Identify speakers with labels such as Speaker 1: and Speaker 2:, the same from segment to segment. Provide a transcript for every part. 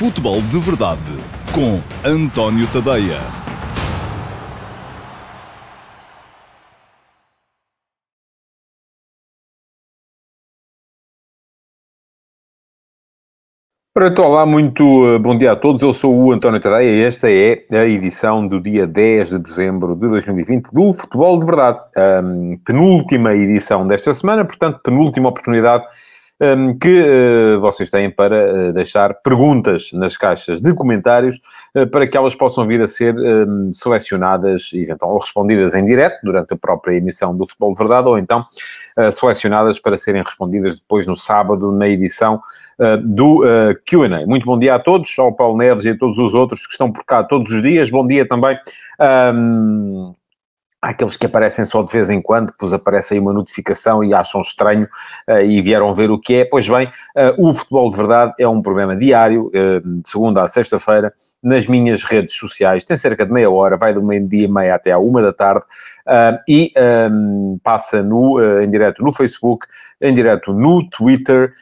Speaker 1: Futebol de Verdade com António Tadeia.
Speaker 2: Ora, então, olá, muito eh, bom dia a todos. Eu sou o António Tadeia e esta é a edição do dia 10 de dezembro de 2020 do Futebol de Verdade. Ahm, penúltima edição desta semana, portanto, penúltima oportunidade ahm, que eh, vocês têm para eh, deixar perguntas nas caixas de comentários eh, para que elas possam vir a ser ahm, selecionadas e então, ou respondidas em direto durante a própria emissão do Futebol de Verdade ou então selecionadas para serem respondidas depois no sábado na edição do uh, Q&A. Muito bom dia a todos, ao Paulo Neves e a todos os outros que estão por cá todos os dias. Bom dia também ahm, àqueles que aparecem só de vez em quando, que vos aparece aí uma notificação e acham estranho uh, e vieram ver o que é. Pois bem, uh, o Futebol de Verdade é um programa diário, uh, de segunda a sexta-feira, nas minhas redes sociais. Tem cerca de meia hora, vai do meio-dia e meia até à uma da tarde. e um, passa no, em direto no Facebook, em direto no Twitter,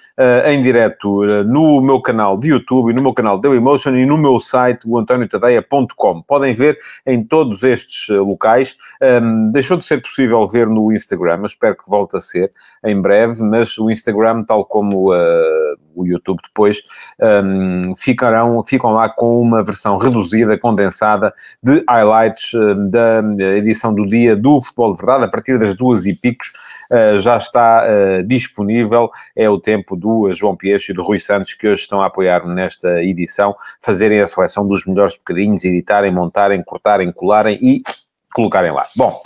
Speaker 2: em direto no meu canal de YouTube no meu canal Dailymotion e no meu site, o antoniotadeia.com. Podem ver em todos estes locais. Um, deixou de ser possível ver no Instagram, eu espero que volte a ser em breve, mas o Instagram, tal como o YouTube depois, um, ficarão, ficam lá com uma versão reduzida, condensada, de highlights da edição do dia do Futebol de Verdade, a partir das duas e picos, Uh, já está uh, disponível. É o tempo do João Piecho e do Rui Santos que hoje estão a apoiar-me nesta edição, fazerem a seleção dos melhores bocadinhos, editarem, montarem, cortarem, colarem e colocarem lá. Bom.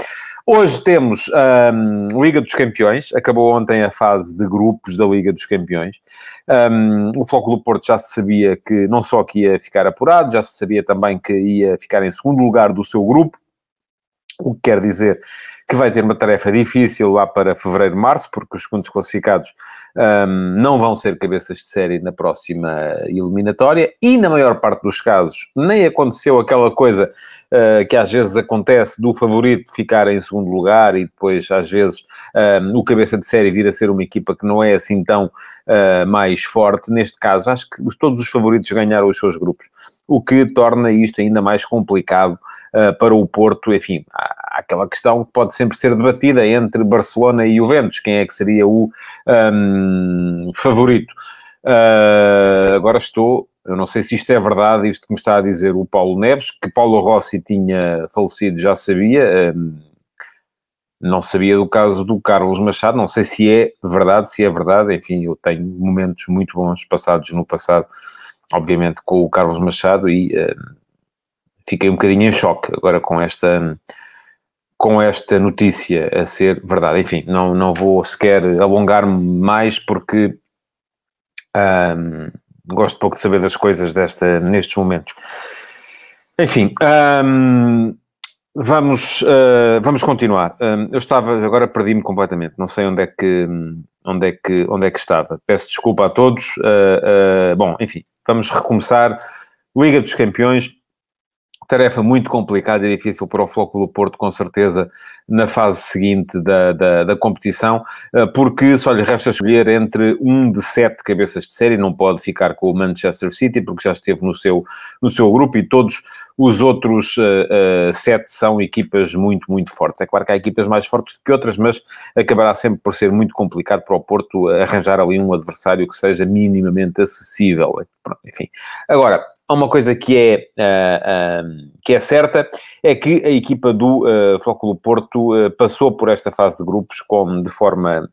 Speaker 2: Hoje temos um, Liga dos Campeões, acabou ontem a fase de grupos da Liga dos Campeões. Um, o Floco do Porto já se sabia que não só que ia ficar apurado, já se sabia também que ia ficar em segundo lugar do seu grupo, o que quer dizer que vai ter uma tarefa difícil lá para fevereiro, março, porque os segundos classificados um, não vão ser cabeças de série na próxima eliminatória e, na maior parte dos casos, nem aconteceu aquela coisa uh, que às vezes acontece do favorito ficar em segundo lugar e depois, às vezes, um, o cabeça de série vir a ser uma equipa que não é assim tão uh, mais forte. Neste caso, acho que todos os favoritos ganharam os seus grupos, o que torna isto ainda mais complicado uh, para o Porto. Enfim, há, aquela questão que pode sempre ser debatida entre Barcelona e Juventus, quem é que seria o um, favorito. Uh, agora estou, eu não sei se isto é verdade, isto que me está a dizer o Paulo Neves, que Paulo Rossi tinha falecido, já sabia. Um, não sabia do caso do Carlos Machado, não sei se é verdade, se é verdade, enfim, eu tenho momentos muito bons passados no passado, obviamente com o Carlos Machado e uh, fiquei um bocadinho em choque agora com esta com esta notícia a ser verdade. Enfim, não, não vou sequer alongar-me mais porque um, gosto pouco de saber das coisas desta, nestes momentos. Enfim, um, vamos, uh, vamos continuar. Um, eu estava, agora perdi-me completamente, não sei onde é que, onde é que, onde é que estava. Peço desculpa a todos. Uh, uh, bom, enfim, vamos recomeçar. Liga dos Campeões, tarefa muito complicada e difícil para o Flóculo Porto, com certeza, na fase seguinte da, da, da, competição, eh, porque só lhe resta escolher entre um de sete cabeças de série, não pode ficar com o Manchester City, porque já esteve no seu, no seu grupo e todos os outros uh, uh, sete são equipas muito, muito fortes. É claro que há equipas mais fortes do que outras, mas acabará sempre por ser muito complicado para o Porto arranjar ali um adversário que seja minimamente acessível. Pronto, enfim. Agora, há uma coisa que é, uh, que é certa, é que a equipa do uh, Flóculo Porto passou por esta fase de grupos com, de forma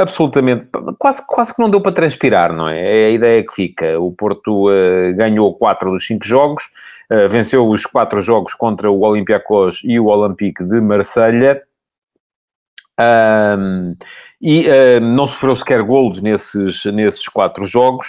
Speaker 2: absolutamente, quase, quase que não deu para transpirar, não é? É a ideia que fica. O Porto ganhou quatro dos cinco jogos, venceu os quatro jogos contra o Olympiacos e o Olympique de Marselha um, e não sofreu sequer golos nesses, nesses quatro jogos.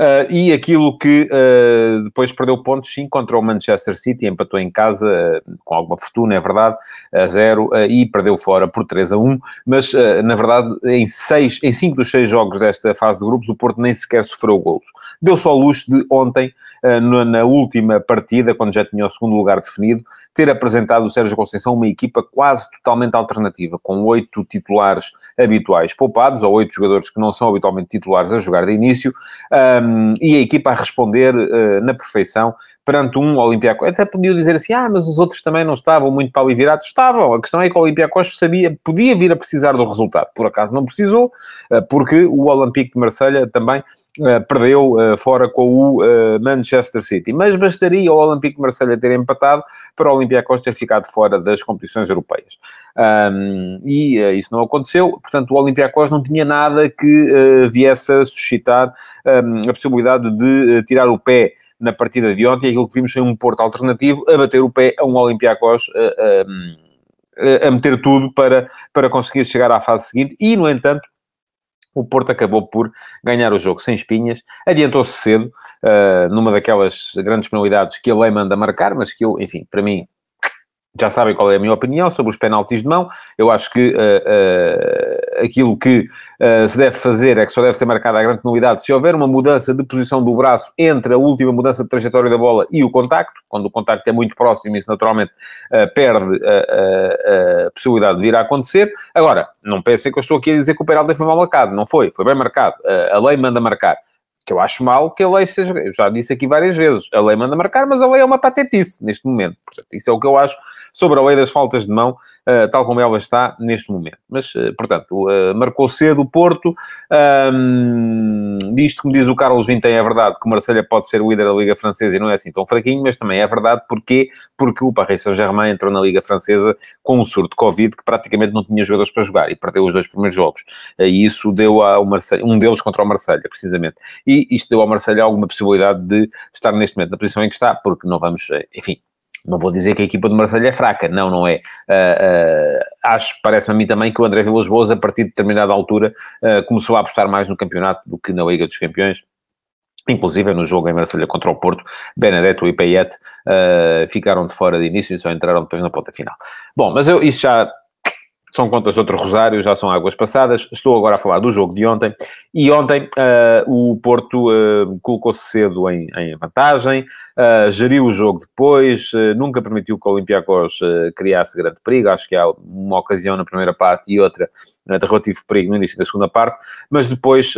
Speaker 2: Uh, e aquilo que uh, depois perdeu pontos, sim, contra o Manchester City, empatou em casa, uh, com alguma fortuna, é verdade, a zero, e perdeu fora por 3 a 1, mas, na verdade, em, seis, em cinco dos seis jogos desta fase de grupos, o Porto nem sequer sofreu golos. Deu só luxo de ontem, na, na última partida, quando já tinha o segundo lugar definido, ter apresentado o Sérgio Conceição uma equipa quase totalmente alternativa, com oito titulares habituais poupados, ou oito jogadores que não são habitualmente titulares a jogar de início, um, e a equipa a responder uh, na perfeição perante um Olympiacos. Até podia dizer assim, ah, mas os outros também não estavam muito para ali virados. Estavam. A questão é que o Olympiacos sabia, podia vir a precisar do resultado. Por acaso não precisou, uh, porque o Olympique de Marselha também uh, perdeu fora com o Manchester City. Mas bastaria o Olympique de Marselha ter empatado para o Olympiacos ter ficado fora das competições europeias. E isso não aconteceu. Portanto, o Olympiacos não tinha nada que viesse a suscitar a possibilidade de tirar o pé na partida de ontem, aquilo que vimos foi um Porto alternativo a bater o pé a um Olympiacos a, a, a meter tudo para, para conseguir chegar à fase seguinte e, no entanto, o Porto acabou por ganhar o jogo sem espinhas, adiantou-se cedo, uh, numa daquelas grandes penalidades que a lei manda marcar, mas que eu, enfim, para mim, já sabem qual é a minha opinião sobre os penaltis de mão. Eu acho que uh, aquilo que uh, se deve fazer é que só deve ser marcada a grande penalidade se houver uma mudança de posição do braço entre a última mudança de trajetória da bola e o contacto. Quando o contacto é muito próximo, isso naturalmente perde a possibilidade de vir a acontecer. Agora, não pensem que eu estou aqui a dizer que o penalti foi mal marcado. Não foi, foi bem marcado. a lei manda marcar que eu acho mal que a lei seja. Eu já disse aqui várias vezes, a lei manda marcar, mas a lei é uma patetice neste momento. Portanto, isso é o que eu acho sobre a lei das faltas de mão, uh, tal como ela está neste momento. Mas, uh, portanto, uh, marcou cedo o Porto. Um, disto que me diz o Carlos Vintem é verdade que o Marselha pode ser o líder da Liga Francesa e não é assim tão fraquinho, mas também é verdade porque, porque o Paris Saint-Germain entrou na Liga Francesa com um surto de Covid que praticamente não tinha jogadores para jogar e perdeu os dois primeiros jogos. E isso deu ao Marselha, um deles contra o Marselha, precisamente. E isto deu ao Marselha alguma possibilidade de estar neste momento na posição em que está, porque não vamos, enfim, não vou dizer que a equipa de Marselha é fraca, não, não é. Uh, uh, acho, parece-me a mim também que o André Vilas Boas, a partir de determinada altura, uh, começou a apostar mais no campeonato do que na Liga dos Campeões. Inclusive no jogo em Marselha contra o Porto, Benedetto e Payet ficaram de fora de início e só entraram depois na ponta final. Bom, mas eu, isso já são contas de outro rosário, já são águas passadas. Estou agora a falar do jogo de ontem. E ontem uh, o Porto uh, colocou-se cedo em, em vantagem, uh, geriu o jogo depois, nunca permitiu que o Olympiacos criasse grande perigo. Acho que há uma ocasião na primeira parte e outra de relativo perigo no início da segunda parte, mas depois,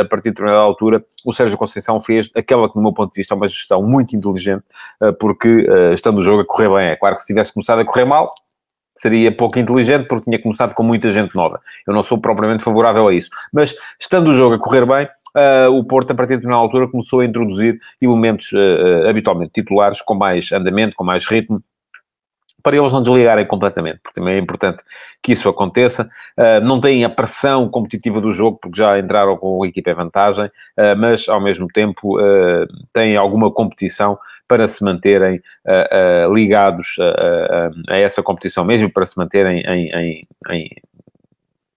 Speaker 2: a partir de determinada altura, o Sérgio Conceição fez aquela que, do meu ponto de vista, é uma gestão muito inteligente, porque estando o jogo a correr bem, é claro que se tivesse começado a correr mal, seria pouco inteligente porque tinha começado com muita gente nova. Eu não sou propriamente favorável a isso. Mas, estando o jogo a correr bem, uh, o Porto, a partir de determinada altura, começou a introduzir elementos uh, habitualmente titulares, com mais andamento, com mais ritmo, para eles não desligarem completamente, porque também é importante que isso aconteça. Uh, não têm a pressão competitiva do jogo, porque já entraram com a equipa em vantagem, uh, mas ao mesmo tempo uh, têm alguma competição para se manterem ligados a, a, essa competição mesmo, para se manterem em, em, em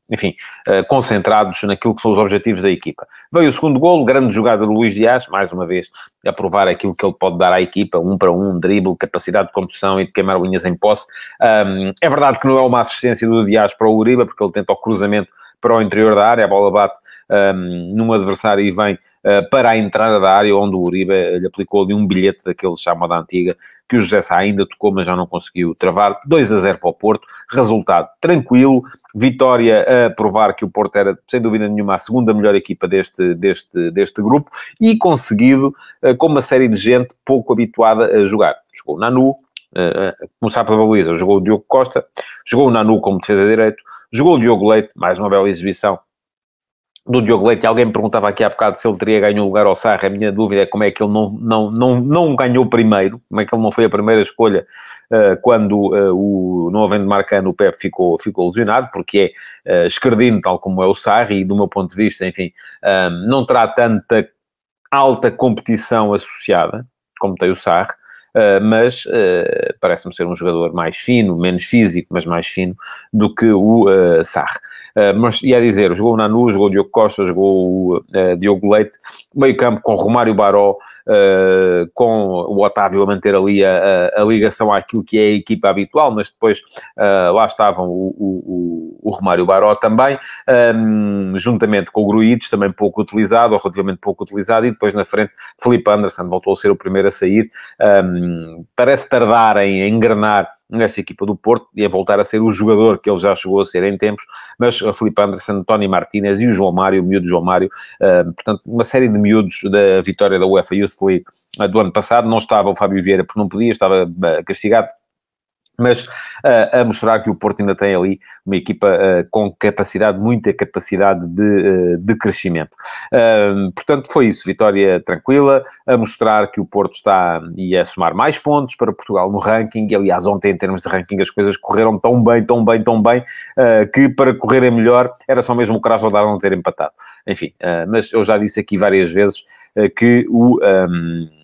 Speaker 2: enfim, uh, concentrados naquilo que são os objetivos da equipa. Veio o segundo golo, grande jogada do Luís Dias, mais uma vez, a provar aquilo que ele pode dar à equipa, um para um, drible, capacidade de condução e de queimar linhas em posse. Um, é verdade que não é uma assistência do Dias para o Uribe, porque ele tenta o cruzamento para o interior da área, a bola bate um, num adversário e vem uh, para a entrada da área, onde o Uribe lhe aplicou ali um bilhete daquele chamado antiga, que o José Sá ainda tocou, mas já não conseguiu travar. 2 a 0 para o Porto, resultado tranquilo, vitória a provar que o Porto era, sem dúvida nenhuma, a segunda melhor equipa deste, deste, deste grupo e conseguido uh, com uma série de gente pouco habituada a jogar. Jogou o Nanu, uh, começar pela baliza, jogou o Diogo Costa, jogou o Nanu como defesa direito, Jogou o Diogo Leite, mais uma bela exibição do Diogo Leite. Alguém me perguntava aqui há bocado se ele teria ganho o lugar ao Sarra. A minha dúvida é como é que ele não, não, não, não ganhou primeiro, como é que ele não foi a primeira escolha uh, quando uh, o, não havendo Marcano, o Pep ficou, ficou lesionado, porque é uh, esquerdino, tal como é o Sarri, e do meu ponto de vista, enfim, não terá tanta alta competição associada, como tem o Sarri. Uh, mas uh, parece-me ser um jogador mais fino, menos físico, mas mais fino do que o uh, Sarr. Mas ia dizer, jogou o Nanu, jogou o Diogo Costa, jogou o Diogo Leite, meio campo com Romário Baró, uh, com o Otávio a manter ali a, a, a, ligação àquilo que é a equipa habitual, mas depois lá estavam o, o, o, Romário Baró também, um, juntamente com o Gruitos, também pouco utilizado, ou relativamente pouco utilizado, e depois na frente Felipe Anderson voltou a ser o primeiro a sair, um, parece tardar em engrenar nessa equipa do Porto e a voltar a ser o jogador que ele já chegou a ser em tempos, mas a Felipe Anderson, Tony Martinez e o João Mário, o miúdo João Mário, uh, portanto, uma série de miúdos da vitória da UEFA Youth League uh, do ano passado, não estava o Fábio Vieira porque não podia, estava castigado, mas uh, a mostrar que o Porto ainda tem ali uma equipa uh, com capacidade, muita capacidade de, uh, de crescimento. portanto, foi isso, vitória tranquila, a mostrar que o Porto está e a somar mais pontos para Portugal no ranking, e aliás, ontem em termos de ranking as coisas correram tão bem, tão bem, tão bem, que para correrem melhor era só mesmo o Krasnodar não ter empatado. Enfim, mas eu já disse aqui várias vezes que o... Um,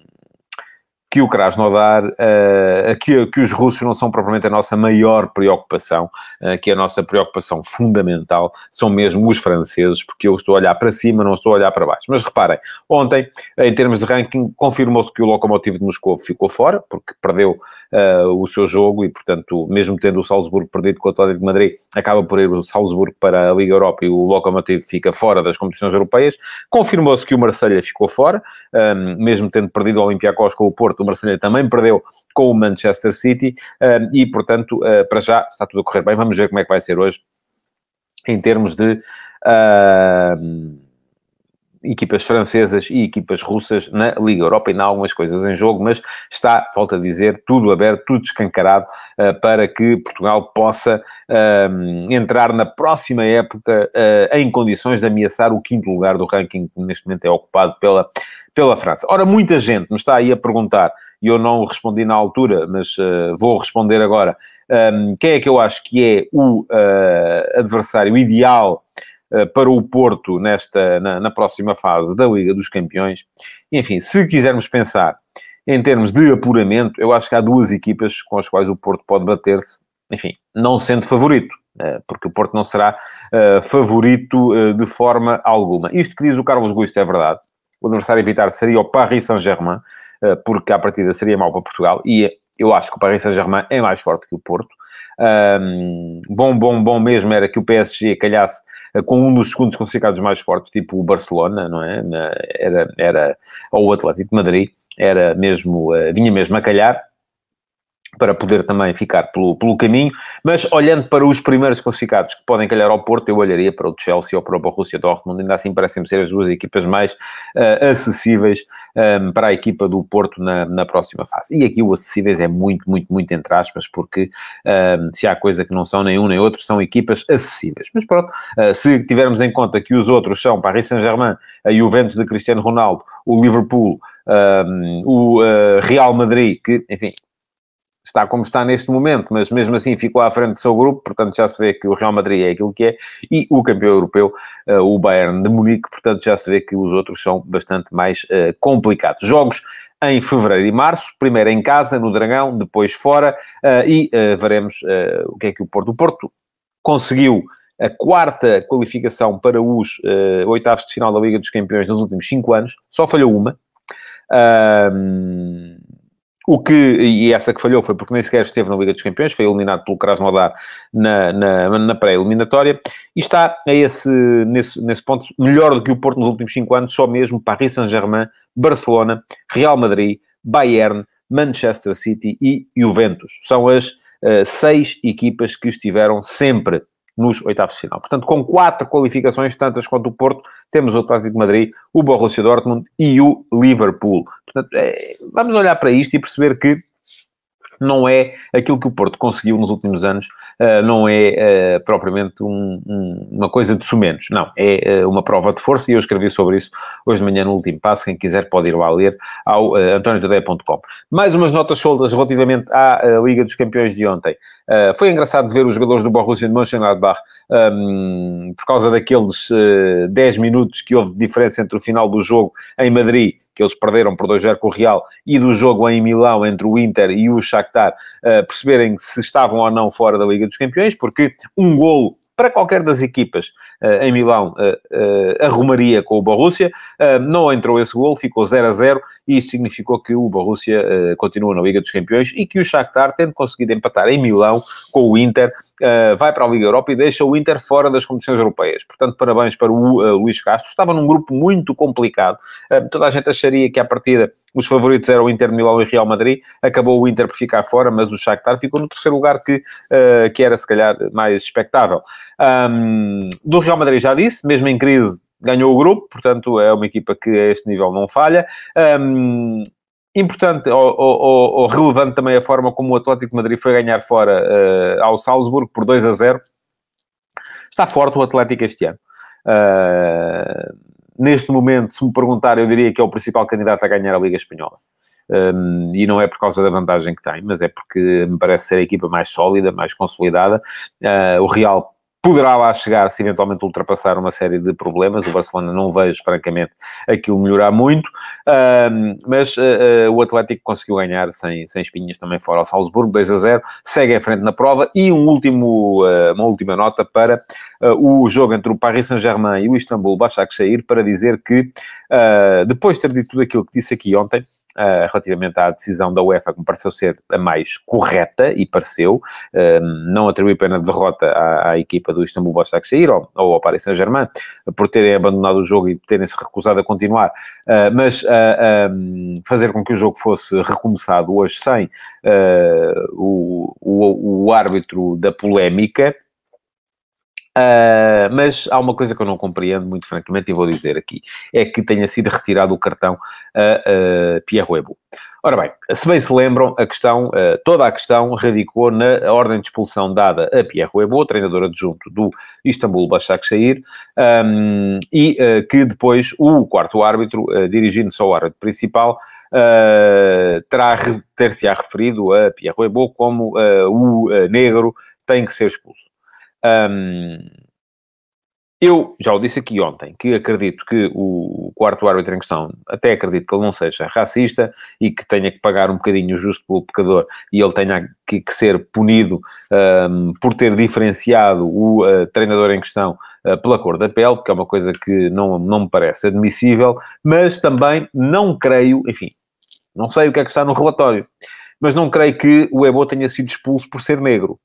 Speaker 2: que o Krasnodar, uh, que, que os russos não são propriamente a nossa maior preocupação, uh, que a nossa preocupação fundamental são mesmo os franceses, porque eu estou a olhar para cima, não estou a olhar para baixo. Mas reparem, ontem, em termos de ranking, confirmou-se que o Lokomotiv de Moscou ficou fora, porque perdeu uh, o seu jogo e, portanto, mesmo tendo o Salzburgo perdido com o Atlético de Madrid, acaba por ir o Salzburgo para a Liga Europa e o Lokomotiv fica fora das competições europeias. Confirmou-se que o Marselha ficou fora, mesmo tendo perdido o Olympiacos com o Porto, o Marselha também perdeu com o Manchester City uh, e, portanto, uh, para já está tudo a correr bem. Vamos ver como é que vai ser hoje em termos de uh, equipas francesas e equipas russas na Liga Europa. Ainda há algumas coisas em jogo, mas está, volto a dizer, tudo aberto, tudo escancarado para que Portugal possa entrar na próxima época em condições de ameaçar o quinto lugar do ranking que neste momento é ocupado pela pela França. Ora, muita gente me está aí a perguntar, e eu não respondi na altura, mas uh, vou responder agora, um, ehm, quem é que eu acho que é o uh, adversário ideal uh, para o Porto nesta, na, na, próxima fase da Liga dos Campeões? Enfim, se quisermos pensar em termos de apuramento, eu acho que há duas equipas com as quais o Porto pode bater-se, enfim, não sendo favorito, porque o Porto não será favorito de forma alguma. Isto que diz o Carlos Gusto é verdade, o adversário a evitar seria o Paris Saint-Germain, eh, porque à partida seria mau para Portugal, e eu acho que o Paris Saint-Germain é mais forte que o Porto. Um, bom, bom, bom mesmo era que o PSG calhasse uh, com um dos segundos classificados mais fortes, tipo o Barcelona, não é? Era, era, ou o Atlético de Madrid, era mesmo, uh, vinha mesmo a calhar para poder também ficar pelo, pelo caminho, mas olhando para os primeiros classificados que podem calhar ao Porto, eu olharia para o Chelsea ou para o Borussia Dortmund, ainda assim parecem ser as duas equipas mais uh, acessíveis um, ehm, para a equipa do Porto na, na próxima fase. E aqui o acessíveis é muito, muito, muito entre aspas, porque um, ehm, se há coisa que não são nem um nem outro, são equipas acessíveis. Mas pronto, uh, se tivermos em conta que os outros são Paris Saint-Germain, a Juventus de Cristiano Ronaldo, o Liverpool, um, ehm, o uh, Real Madrid, que, enfim, está como está neste momento, mas mesmo assim ficou à frente do seu grupo, portanto já se vê que o Real Madrid é aquilo que é, e o campeão europeu, uh, o Bayern de Munique, portanto já se vê que os outros são bastante mais uh, complicados. Jogos em fevereiro e março, primeiro em casa, no Dragão, depois fora, uh, e veremos o que é que o Porto... O Porto conseguiu a quarta qualificação para os oitavos de final da Liga dos Campeões nos últimos cinco anos, só falhou uma. O que, e essa que falhou foi porque nem sequer esteve na Liga dos Campeões, foi eliminado pelo Krasnodar na, na, na pré-eliminatória, e está a esse, nesse, nesse ponto melhor do que o Porto nos últimos cinco anos, só mesmo Paris Saint-Germain, Barcelona, Real Madrid, Bayern, Manchester City e Juventus. São as uh, seis equipas que estiveram sempre nos oitavos de final. Portanto, com quatro qualificações, tantas quanto o Porto, temos o Atlético de Madrid, o Borussia Dortmund e o Liverpool. Portanto, é, vamos olhar para isto e perceber que não é aquilo que o Porto conseguiu nos últimos anos, não é uh, propriamente um, um, uma coisa de sumenos, não, é uh, uma prova de força e eu escrevi sobre isso hoje de manhã no último passo, quem quiser pode ir lá ler ao uh, antoniotadeia.com. Mais umas notas soltas relativamente à Liga dos Campeões de ontem. foi engraçado ver os jogadores do Borussia de Mönchengladbach um, por causa daqueles uh, 10 minutos que houve de diferença entre o final do jogo em Madrid que eles perderam por 2-0 com o Real, e do jogo em Milão entre o Inter e o Shakhtar, uh, perceberem se estavam ou não fora da Liga dos Campeões, porque um golo para qualquer das equipas uh, em Milão uh, arrumaria com o Borussia. não entrou esse gol, ficou 0 a 0 e isso significou que o Borussia continua na Liga dos Campeões e que o Shakhtar, tendo conseguido empatar em Milão com o Inter, uh, vai para a Liga Europa e deixa o Inter fora das competições europeias. Portanto, parabéns para o uh, Luís Castro. Estava num grupo muito complicado. Uh, toda a gente acharia que, à partida, os favoritos eram o Inter de Milão e o Real Madrid. Acabou o Inter por ficar fora, mas o Shakhtar ficou no terceiro lugar que, que era, se calhar, mais expectável. Um, do Real Madrid já disse, mesmo em crise, ganhou o grupo, portanto é uma equipa que a este nível não falha. Um, importante ou, ou, ou, relevante também a forma como o Atlético Madrid foi ganhar fora uh, ao Salzburgo por 2 a 0. Está forte o Atlético este ano. Uh, neste momento, se me perguntar, eu diria que é o principal candidato a ganhar a Liga Espanhola. Um, e não é por causa da vantagem que tem, mas é porque me parece ser a equipa mais sólida, mais consolidada. Uh, o Real poderá lá chegar se eventualmente ultrapassar uma série de problemas. O Barcelona não vejo, francamente, aquilo melhorar muito, uh, mas uh, o Atlético conseguiu ganhar sem, sem espinhas também fora. Ao Salzburgo, 2 a 0, segue à frente na prova. E um último, ah, uma última nota para o jogo entre o Paris Saint-Germain e o Istambul Başakşehir para dizer que, depois de ter dito tudo aquilo que disse aqui ontem, uh, relativamente à decisão da UEFA, que me pareceu ser a mais correta, e pareceu, uh, não atribuir pena de derrota à, à equipa do Istanbul Başakşehir ou, ou ao Paris Saint-Germain, por terem abandonado o jogo e terem-se recusado a continuar, uh, mas um, fazer com que o jogo fosse recomeçado hoje sem o, o, o árbitro da polémica, Uh, mas há uma coisa que eu não compreendo, muito francamente, e vou dizer aqui, é que tenha sido retirado o cartão a, a Pierre Webu. Ora bem, se bem se lembram, a questão, uh, toda a questão radicou na ordem de expulsão dada a Pierre Webu, treinador adjunto do Istambul Başakşehir, um, e uh, que depois o quarto árbitro, dirigindo-se ao árbitro principal, terá ter-se-á referido a Pierre Webu como o negro tem que ser expulso. Um, eu já o disse aqui ontem, que acredito que o quarto árbitro em questão, até acredito que ele não seja racista e que tenha que pagar um bocadinho justo pelo pecador e ele tenha que, que ser punido um, por ter diferenciado o uh, treinador em questão uh, pela cor da pele, porque é uma coisa que não, não me parece admissível, mas também não creio, enfim, não sei o que é que está no relatório, mas não creio que o Ebo tenha sido expulso por ser negro.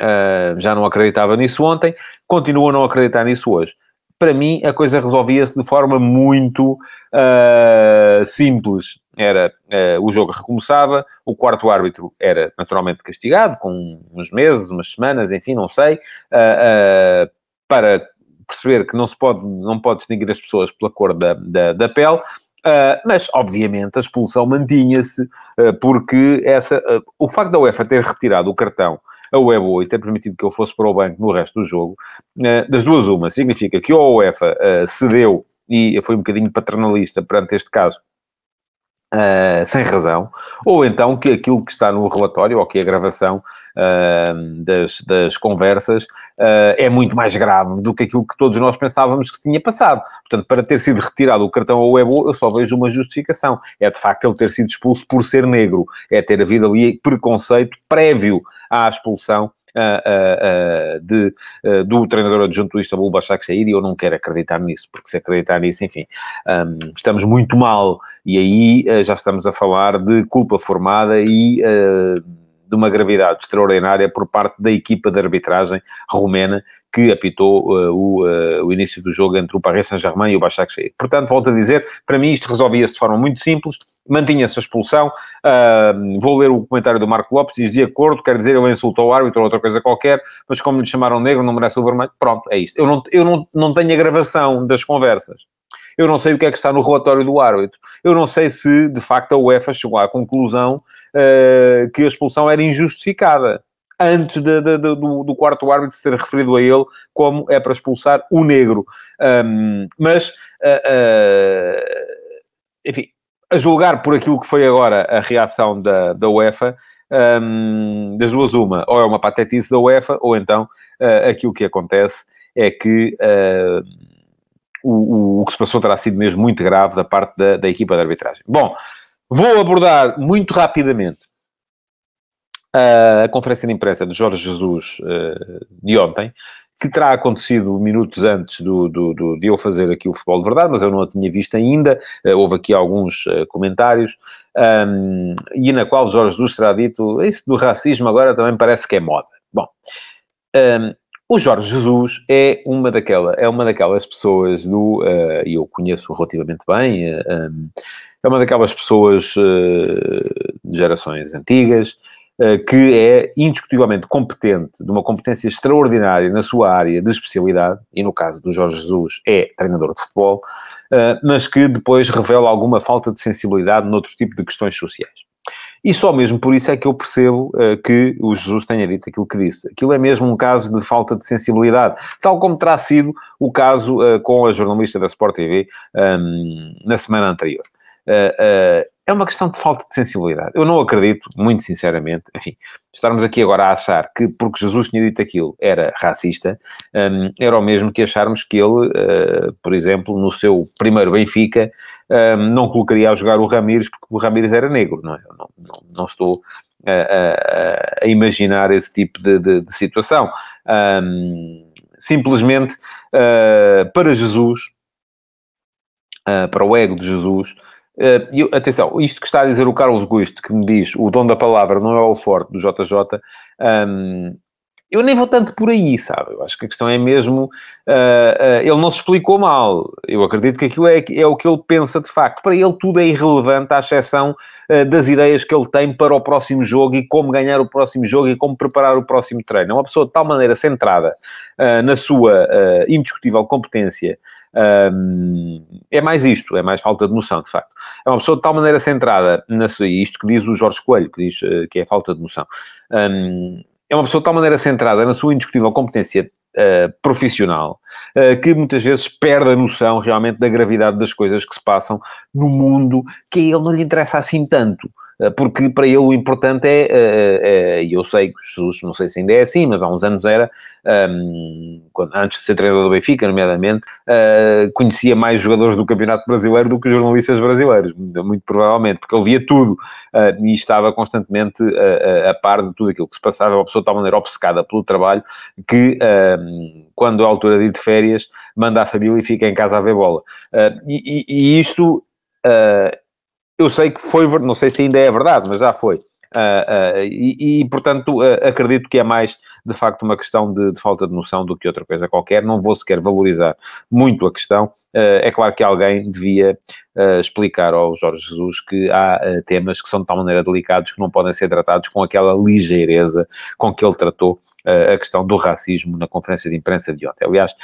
Speaker 2: Uh, já não acreditava nisso ontem, continuo a não acreditar nisso hoje. Para mim, a coisa resolvia-se de forma muito uh, simples. Era uh, o jogo recomeçava, o quarto árbitro era naturalmente castigado, com uns meses, umas semanas, enfim, não sei, para perceber que não se pode, não pode distinguir as pessoas pela cor da, da, da pele. Uh, mas, obviamente, a expulsão mantinha-se, uh, porque essa, uh, o facto da UEFA ter retirado o cartão a Web e ter permitido que eu fosse para o banco no resto do jogo, das duas uma, significa que ou a UEFA cedeu e foi um bocadinho paternalista perante este caso, Uh, sem razão, ou então que aquilo que está no relatório, ou que a gravação uh, das, das conversas uh, é muito mais grave do que aquilo que todos nós pensávamos que tinha passado. Portanto, para ter sido retirado o cartão ao Ebo, eu só vejo uma justificação. É de facto ele ter sido expulso por ser negro. É ter havido ali preconceito prévio à expulsão de, do treinador adjunto do Istambul Başakşehir e eu não quero acreditar nisso, porque se acreditar nisso, enfim, um, estamos muito mal. E aí já estamos a falar de culpa formada e de uma gravidade extraordinária por parte da equipa de arbitragem romena que apitou uh, o, uh, o, início do jogo entre o Paris Saint-Germain e o Başakşehir. Portanto, volto a dizer, para mim isto resolvia-se de forma muito simples, mantinha-se a expulsão. Uh, vou ler o comentário do Marco Lopes, diz de acordo, quer dizer, ele insultou o árbitro ou outra coisa qualquer, mas como lhe chamaram negro, não merece o vermelho. Pronto, é isto. Eu não, eu não, não tenho a gravação das conversas. Eu não sei o que é que está no relatório do árbitro. Eu não sei se, de facto, a UEFA chegou à conclusão uh, que a expulsão era injustificada. Antes de, de, de, do, do, quarto árbitro ser referido a ele como é para expulsar o negro. Um, mas, uh, uh, enfim, a julgar por aquilo que foi agora a reação da, da UEFA, um, das duas uma, ou é uma patetice da UEFA, ou então uh, aquilo que acontece é que uh, o, o, que se passou terá sido mesmo muito grave da parte da, da equipa de arbitragem. Bom, vou abordar muito rapidamente a conferência de imprensa de Jorge Jesus uh, de ontem, que terá acontecido minutos antes do, do, do, de eu fazer aqui o futebol de verdade, mas eu não a tinha visto ainda. Uh, houve aqui alguns uh, comentários, um, e na qual Jorge Jesus terá dito: Isso do racismo agora também parece que é moda. Bom, um, o Jorge Jesus é uma, daquela, é uma daquelas pessoas do. Uh, e eu conheço relativamente bem, uh, um, é uma daquelas pessoas uh, de gerações antigas que é indiscutivelmente competente, de uma competência extraordinária na sua área de especialidade, e no caso do Jorge Jesus é treinador de futebol, mas que depois revela alguma falta de sensibilidade noutro tipo de questões sociais. E só mesmo por isso é que eu percebo uh, que o Jesus tenha dito aquilo que disse. Aquilo é mesmo um caso de falta de sensibilidade, tal como terá sido o caso uh, com a jornalista da Sport TV um, ehm, na semana anterior. Uh, é uma questão de falta de sensibilidade. Eu não acredito, muito sinceramente, enfim, estarmos aqui agora a achar que porque Jesus tinha dito aquilo era racista, um, era o mesmo que acharmos que ele, uh, por exemplo, no seu primeiro Benfica, um, não colocaria a jogar o Ramires porque o Ramires era negro, não é? Não, não, não estou a, a, a, imaginar esse tipo de, de, de situação. Um, simplesmente, uh, para Jesus, uh, para o ego de Jesus, Uh, eu, atenção, isto que está a dizer o Carlos Gusto, que me diz o dom da palavra não é o forte do JJ, um, eu nem vou tanto por aí, sabe? Eu acho que a questão é mesmo. Uh, uh, ele não se explicou mal. Eu acredito que aquilo é, é, o que ele pensa de facto. Para ele, tudo é irrelevante, à exceção uh, das ideias que ele tem para o próximo jogo e como ganhar o próximo jogo e como preparar o próximo treino. É uma pessoa de tal maneira centrada na sua indiscutível competência um, é mais isto, é mais falta de noção, de facto. É uma pessoa de tal maneira centrada, na, isto que diz o Jorge Coelho, que diz uh, que é falta de noção. Um, é uma pessoa de tal maneira centrada na sua indiscutível competência uh, profissional uh, que muitas vezes perde a noção realmente da gravidade das coisas que se passam no mundo que a ele não lhe interessa assim tanto. Eh, porque para ele o importante é, eh, eh, e eu sei que Jesus, não sei se ainda é assim, mas há uns anos era, ehm, antes de ser treinador do Benfica, nomeadamente, uh, conhecia mais jogadores do Campeonato Brasileiro do que jornalistas brasileiros, muito provavelmente, porque ele via tudo uh, e estava constantemente uh, a par de tudo aquilo que se passava, uma pessoa de tal maneira obcecada pelo trabalho que, ehm, quando é a altura de ir de férias, manda a família e fica em casa a ver bola. E, e, e, isto eu sei que foi, não sei se ainda é verdade, mas já foi. Uh, uh, e, e, portanto, uh, acredito que é mais, de facto, uma questão de, de, falta de noção do que outra coisa qualquer. Não vou sequer valorizar muito a questão. é claro que alguém devia explicar ao Jorge Jesus que há temas que são de tal maneira delicados que não podem ser tratados com aquela ligeireza com que ele tratou a questão do racismo na conferência de imprensa de ontem. Aliás,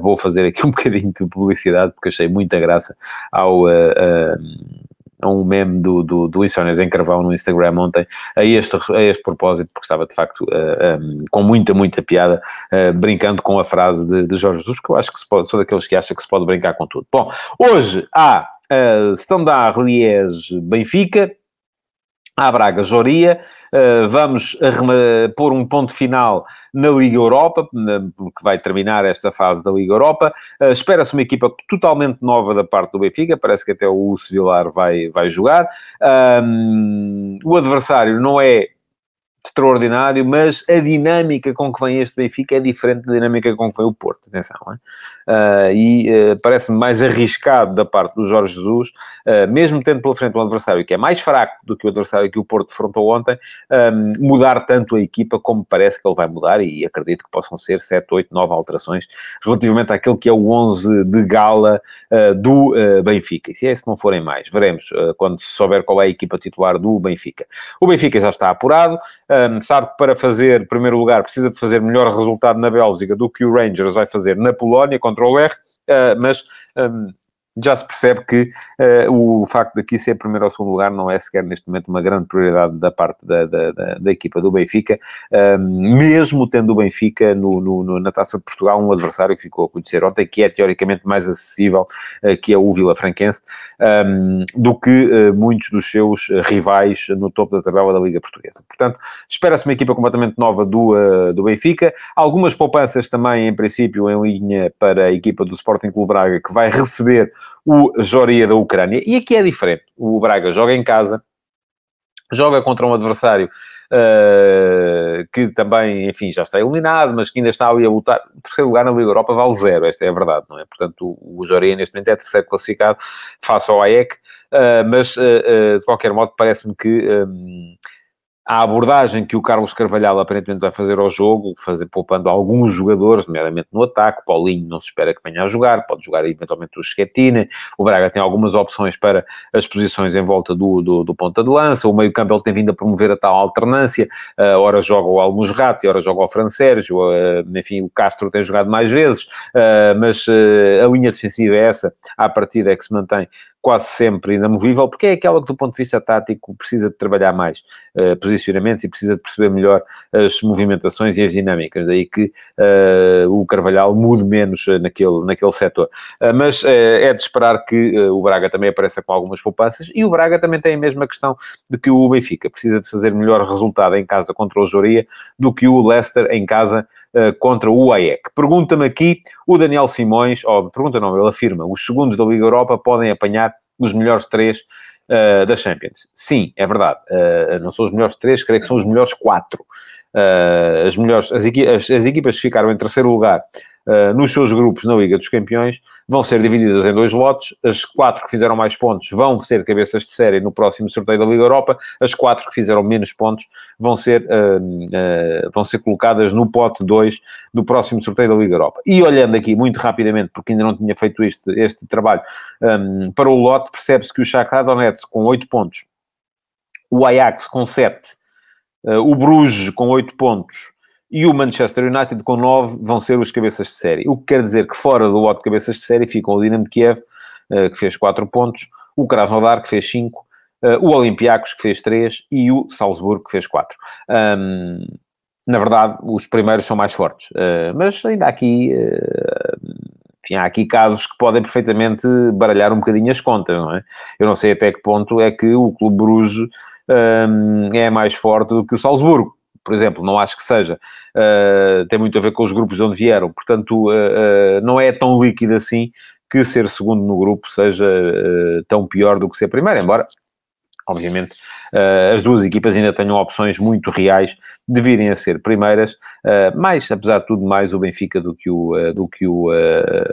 Speaker 2: vou fazer aqui um bocadinho de publicidade porque achei muita graça ao a um meme do, do, do Insónias em Carvão no Instagram ontem, a este, a este propósito, porque estava de facto uh, eh, um, com muita, muita piada, uh, brincando com a frase de, de, Jorge Jesus, porque eu acho que se pode, sou daqueles que acha que se pode brincar com tudo. Bom, hoje há uh, Standard Liège Benfica, à Braga Joria. Uh, vamos pôr um ponto final na Liga Europa, que vai terminar esta fase da Liga Europa. Uh, Espera-se uma equipa totalmente nova da parte do Benfica, parece que até o Sevilar vai, vai jogar. O adversário não é extraordinário, mas a dinâmica com que vem este Benfica é diferente da dinâmica com que vem o Porto, atenção. Uh, e uh, parece-me mais arriscado da parte do Jorge Jesus, uh, mesmo tendo pela frente um adversário que é mais fraco do que o adversário que o Porto defrontou ontem, um, mudar tanto a equipa como parece que ele vai mudar, e acredito que possam ser 7, 8, 9 alterações relativamente àquele que é o 11 de gala do Benfica. E se, é, se não forem mais, veremos quando se souber qual é a equipa titular do Benfica. O Benfica já está apurado, um, sabe que para fazer primeiro lugar precisa de fazer melhor resultado na Bélgica do que o Rangers vai fazer na Polónia contra o R, uh, mas um, já se percebe que uh, o facto de aqui ser primeiro ou segundo lugar não é sequer neste momento uma grande prioridade da parte da, da, da, da equipa do Benfica, mesmo tendo o Benfica no, no, no, na Taça de Portugal um adversário que ficou a conhecer ontem, que é teoricamente mais acessível, uh, que é o Vila Franquense, um, do que uh, muitos dos seus rivais no topo da tabela da Liga Portuguesa. Portanto, espera-se uma equipa completamente nova do, do Benfica, algumas poupanças também, em princípio, em linha para a equipa do Sporting Clube Braga, que vai receber o Joria da Ucrânia. E aqui é diferente. O Braga joga em casa, joga contra um adversário uh, que também, enfim, já está eliminado, mas que ainda está ali a lutar. O terceiro lugar na Liga Europa vale zero, esta é a verdade, não é? Portanto, o, o neste momento é terceiro classificado face ao AEC, uh, mas uh, de qualquer modo parece-me que. A abordagem que o Carlos Carvalhal aparentemente vai fazer ao jogo, fazer, poupando alguns jogadores, nomeadamente no ataque, Paulinho não se espera que venha a jogar, pode jogar eventualmente o Schettine, o Braga tem algumas opções para as posições em volta do, do, do ponta de lança, o meio campo ele tem vindo a promover a tal alternância, uh, ora joga o Almusrati, ora joga o Fran Sérgio, uh, enfim, o Castro tem jogado mais vezes, uh, mas a linha defensiva é essa, à partida é que se mantém quase sempre inamovível, porque é aquela que, do ponto de vista tático, precisa de trabalhar mais uh, posicionamentos e precisa de perceber melhor as movimentações e as dinâmicas. Daí que uh, o Carvalhal mude menos uh, naquele, naquele setor. mas é de esperar que o Braga também apareça com algumas poupanças e o Braga também tem a mesma questão de que o Benfica precisa de fazer melhor resultado em casa contra o Joria do que o Leicester em casa contra o AEC. Pergunta-me aqui o Daniel Simões, ou pergunta não, ele afirma, os segundos da Liga Europa podem apanhar os melhores três uh, da Champions. Sim, é verdade. Uh, não são os melhores três, creio que são os melhores quatro. Uh, as, melhores, as, equi as, as, equipas que ficaram em terceiro lugar uh, nos seus grupos na Liga dos Campeões vão ser divididas em dois lotes. As quatro que fizeram mais pontos vão ser cabeças de série no próximo sorteio da Liga Europa. As quatro que fizeram menos pontos vão ser, uh, uh, vão ser colocadas no pote 2 do próximo sorteio da Liga Europa. E olhando aqui muito rapidamente, porque ainda não tinha feito este, este trabalho, um, para o lote, percebe-se que o Shakhtar Donetsk com 8 pontos, o Ajax com 7, uh, o Bruges com 8 pontos, e o Manchester United com 9 vão ser os cabeças de série. O que quer dizer que fora do lote de cabeças de série ficam o Dinamo de Kiev, eh, que fez 4 pontos, o Krasnodar, que fez 5, eh, o Olympiacos, que fez 3, e o Salzburgo, que fez 4. Um, na verdade, os primeiros são mais fortes, uh, mas ainda há aqui, enfim, há aqui casos que podem perfeitamente baralhar um bocadinho as contas, não é? Eu não sei até que ponto é que o Clube Bruges é mais forte do que o Salzburgo por exemplo, não acho que seja. Uh, tem muito a ver com os grupos de onde vieram. Portanto, uh, não é tão líquido assim que ser segundo no grupo seja tão pior do que ser primeiro, embora obviamente, uh, as duas equipas ainda tenham opções muito reais de virem a ser primeiras, uh, mais, apesar de tudo, mais o Benfica do que o, uh, do que o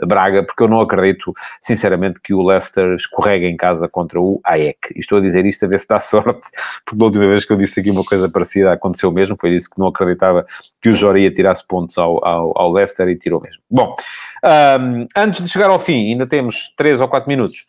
Speaker 2: Braga, porque eu não acredito, sinceramente, que o Leicester escorregue em casa contra o AEC. E estou a dizer isto a ver se dá sorte, porque da última vez que eu disse aqui uma coisa parecida aconteceu mesmo, foi isso que não acreditava que o Joria tirasse pontos ao, ao, ao Leicester e tirou mesmo. Bom, um, antes de chegar ao fim, ainda temos 3 ou 4 minutos,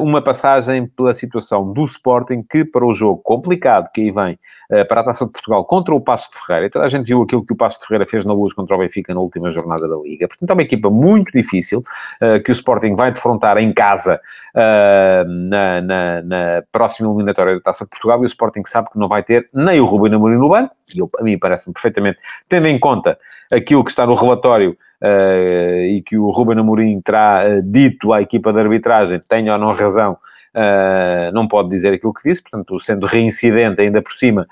Speaker 2: uma passagem pela situação do Sporting, que para o jogo complicado que aí vem uh, para a Taça de Portugal contra o Passo de Ferreira, toda a gente viu aquilo que o Passo de Ferreira fez na luz contra o Benfica na última jornada da Liga. Portanto, é uma equipa muito difícil uh, que o Sporting vai defrontar em casa na, na, na, próxima eliminatória da Taça de Portugal. E o Sporting sabe que não vai ter nem o Rubem Amorim no banco, e eu, a mim parece-me perfeitamente, tendo em conta aquilo que está no relatório uh, e que o Ruben Amorim terá uh, dito à equipa de arbitragem, tenha ou não razão, uh, não pode dizer aquilo que disse, portanto, sendo reincidente ainda por cima,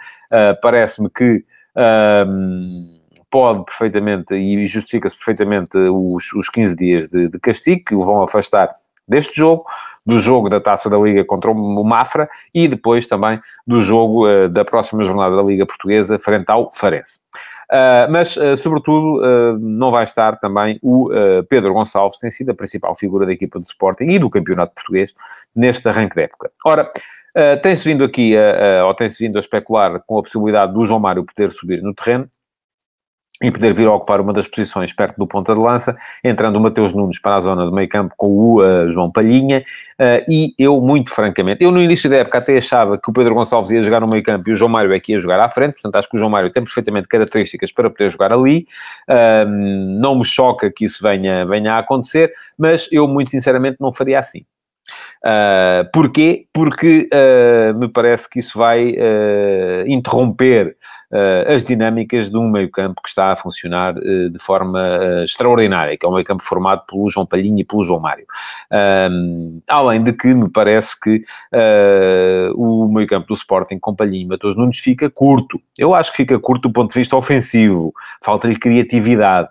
Speaker 2: parece-me que ehm, pode perfeitamente e justifica-se perfeitamente os, os 15 dias de, de castigo que o vão afastar deste jogo, do jogo da Taça da Liga contra o Mafra e depois também do jogo uh, da próxima jornada da Liga Portuguesa frente ao Farense. Uh, mas, uh, sobretudo, uh, não vai estar também o Pedro Gonçalves, tem sido a principal figura da equipa de Sporting e do campeonato português neste arranque da época. Ora, tem-se vindo aqui, ou tem-se vindo a especular com a possibilidade do João Mário poder subir no terreno, e poder vir a ocupar uma das posições perto do ponta de lança, entrando o Mateus Nunes para a zona do meio campo com o uh, João Palhinha, uh, e eu, muito francamente, eu no início da época até achava que o Pedro Gonçalves ia jogar no meio campo e o João Mário é que ia jogar à frente, portanto acho que o João Mário tem perfeitamente características para poder jogar ali, uh, não me choca que isso venha, venha a acontecer, mas eu, muito sinceramente, não faria assim. Uh, porquê? Porque uh, me parece que isso vai uh, interromper uh, as dinâmicas de um meio-campo que está a funcionar uh, de forma uh, extraordinária, que é um meio-campo formado pelo João Palhinha e pelo João Mário. Um, além de que me parece que o meio-campo do Sporting com Palhinha e Matheus Nunes fica curto. Eu acho que fica curto do ponto de vista ofensivo, falta-lhe criatividade,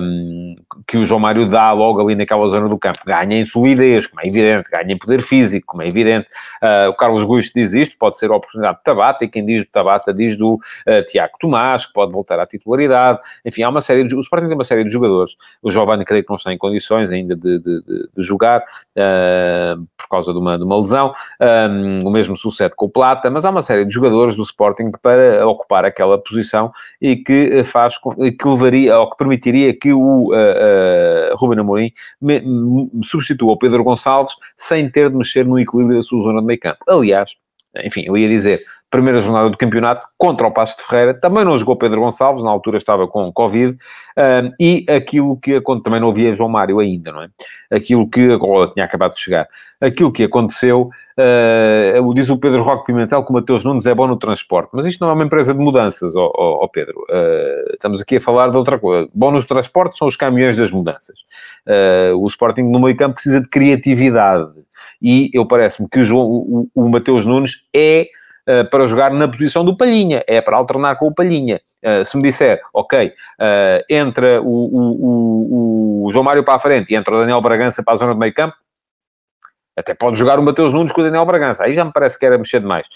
Speaker 2: um, que o João Mário dá logo ali naquela zona do campo. Ganha em solidez, como é evidente, ganha em poder físico, como é evidente. o Carlos Gusto diz isto, pode ser a oportunidade de Tabata, e quem diz do Tabata diz do uh, Tiago Tomás, que pode voltar à titularidade. Enfim, há uma série de... O Sporting tem uma série de jogadores. O Giovanni creio que não está em condições ainda de, de, de, de jogar uh, por causa de uma, de uma lesão. Um, o mesmo sucede com o Plata, mas há uma série de jogadores do Sporting para ocupar aquela posição e que faz que levaria ou que permitiria que o uh, uh, Ruben Amorim me, me, substitua o Pedro Gonçalves sem ter de mexer no equilíbrio da sua zona de meio campo. Aliás, enfim, eu ia dizer, primeira jornada do campeonato contra o Passo de Ferreira, também não jogou Pedro Gonçalves, na altura estava com Covid, um, e aquilo que também não havia João Mário ainda, não é? Aquilo que agora tinha acabado de chegar, aquilo que aconteceu, uh, diz o Pedro Roque Pimentel que o Mateus Nunes é bom no transporte, mas isto não é uma empresa de mudanças, ó, Pedro. Uh, estamos aqui a falar de outra coisa. Bom nos transportes são os caminhões das mudanças. Uh, o Sporting no meio campo precisa de criatividade, e eu parece-me que o, João, o, o Mateus Nunes é uh, para jogar na posição do Palhinha, é para alternar com o Palhinha. Uh, se me disser, ok, uh, entra o, o, o, João Mário para a frente e entra o Daniel Bragança para a zona de meio campo, até pode jogar o Mateus Nunes com o Daniel Bragança. Aí já me parece que era mexer demais.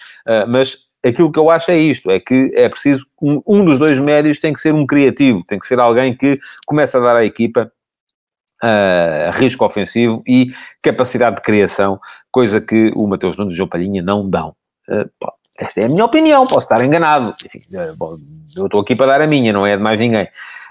Speaker 2: mas aquilo que eu acho é isto, é que é preciso, um, um, dos dois médios tem que ser um criativo, tem que ser alguém que começa a dar à equipa uh, risco ofensivo e capacidade de criação, coisa que o Mateus Nunes e o João Palhinha não dão. Uh, esta é a minha opinião, posso estar enganado. Enfim, eh, eu estou aqui para dar a minha, não é de mais ninguém.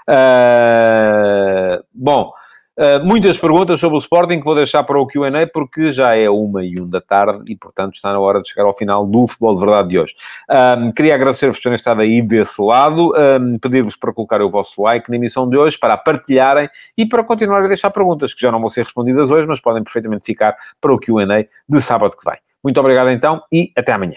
Speaker 2: Uh, bom, uh, muitas perguntas sobre o Sporting que vou deixar para o Q&A porque já é uma e um da tarde e, portanto, está na hora de chegar ao final do Futebol de Verdade de hoje. Um, queria agradecer-vos por terem estado aí desse lado, um, pedir-vos para colocar o vosso like na emissão de hoje, para partilharem e para continuar a deixar perguntas que já não vão ser respondidas hoje, mas podem perfeitamente ficar para o Q&A de sábado que vem. Muito obrigado então e até amanhã.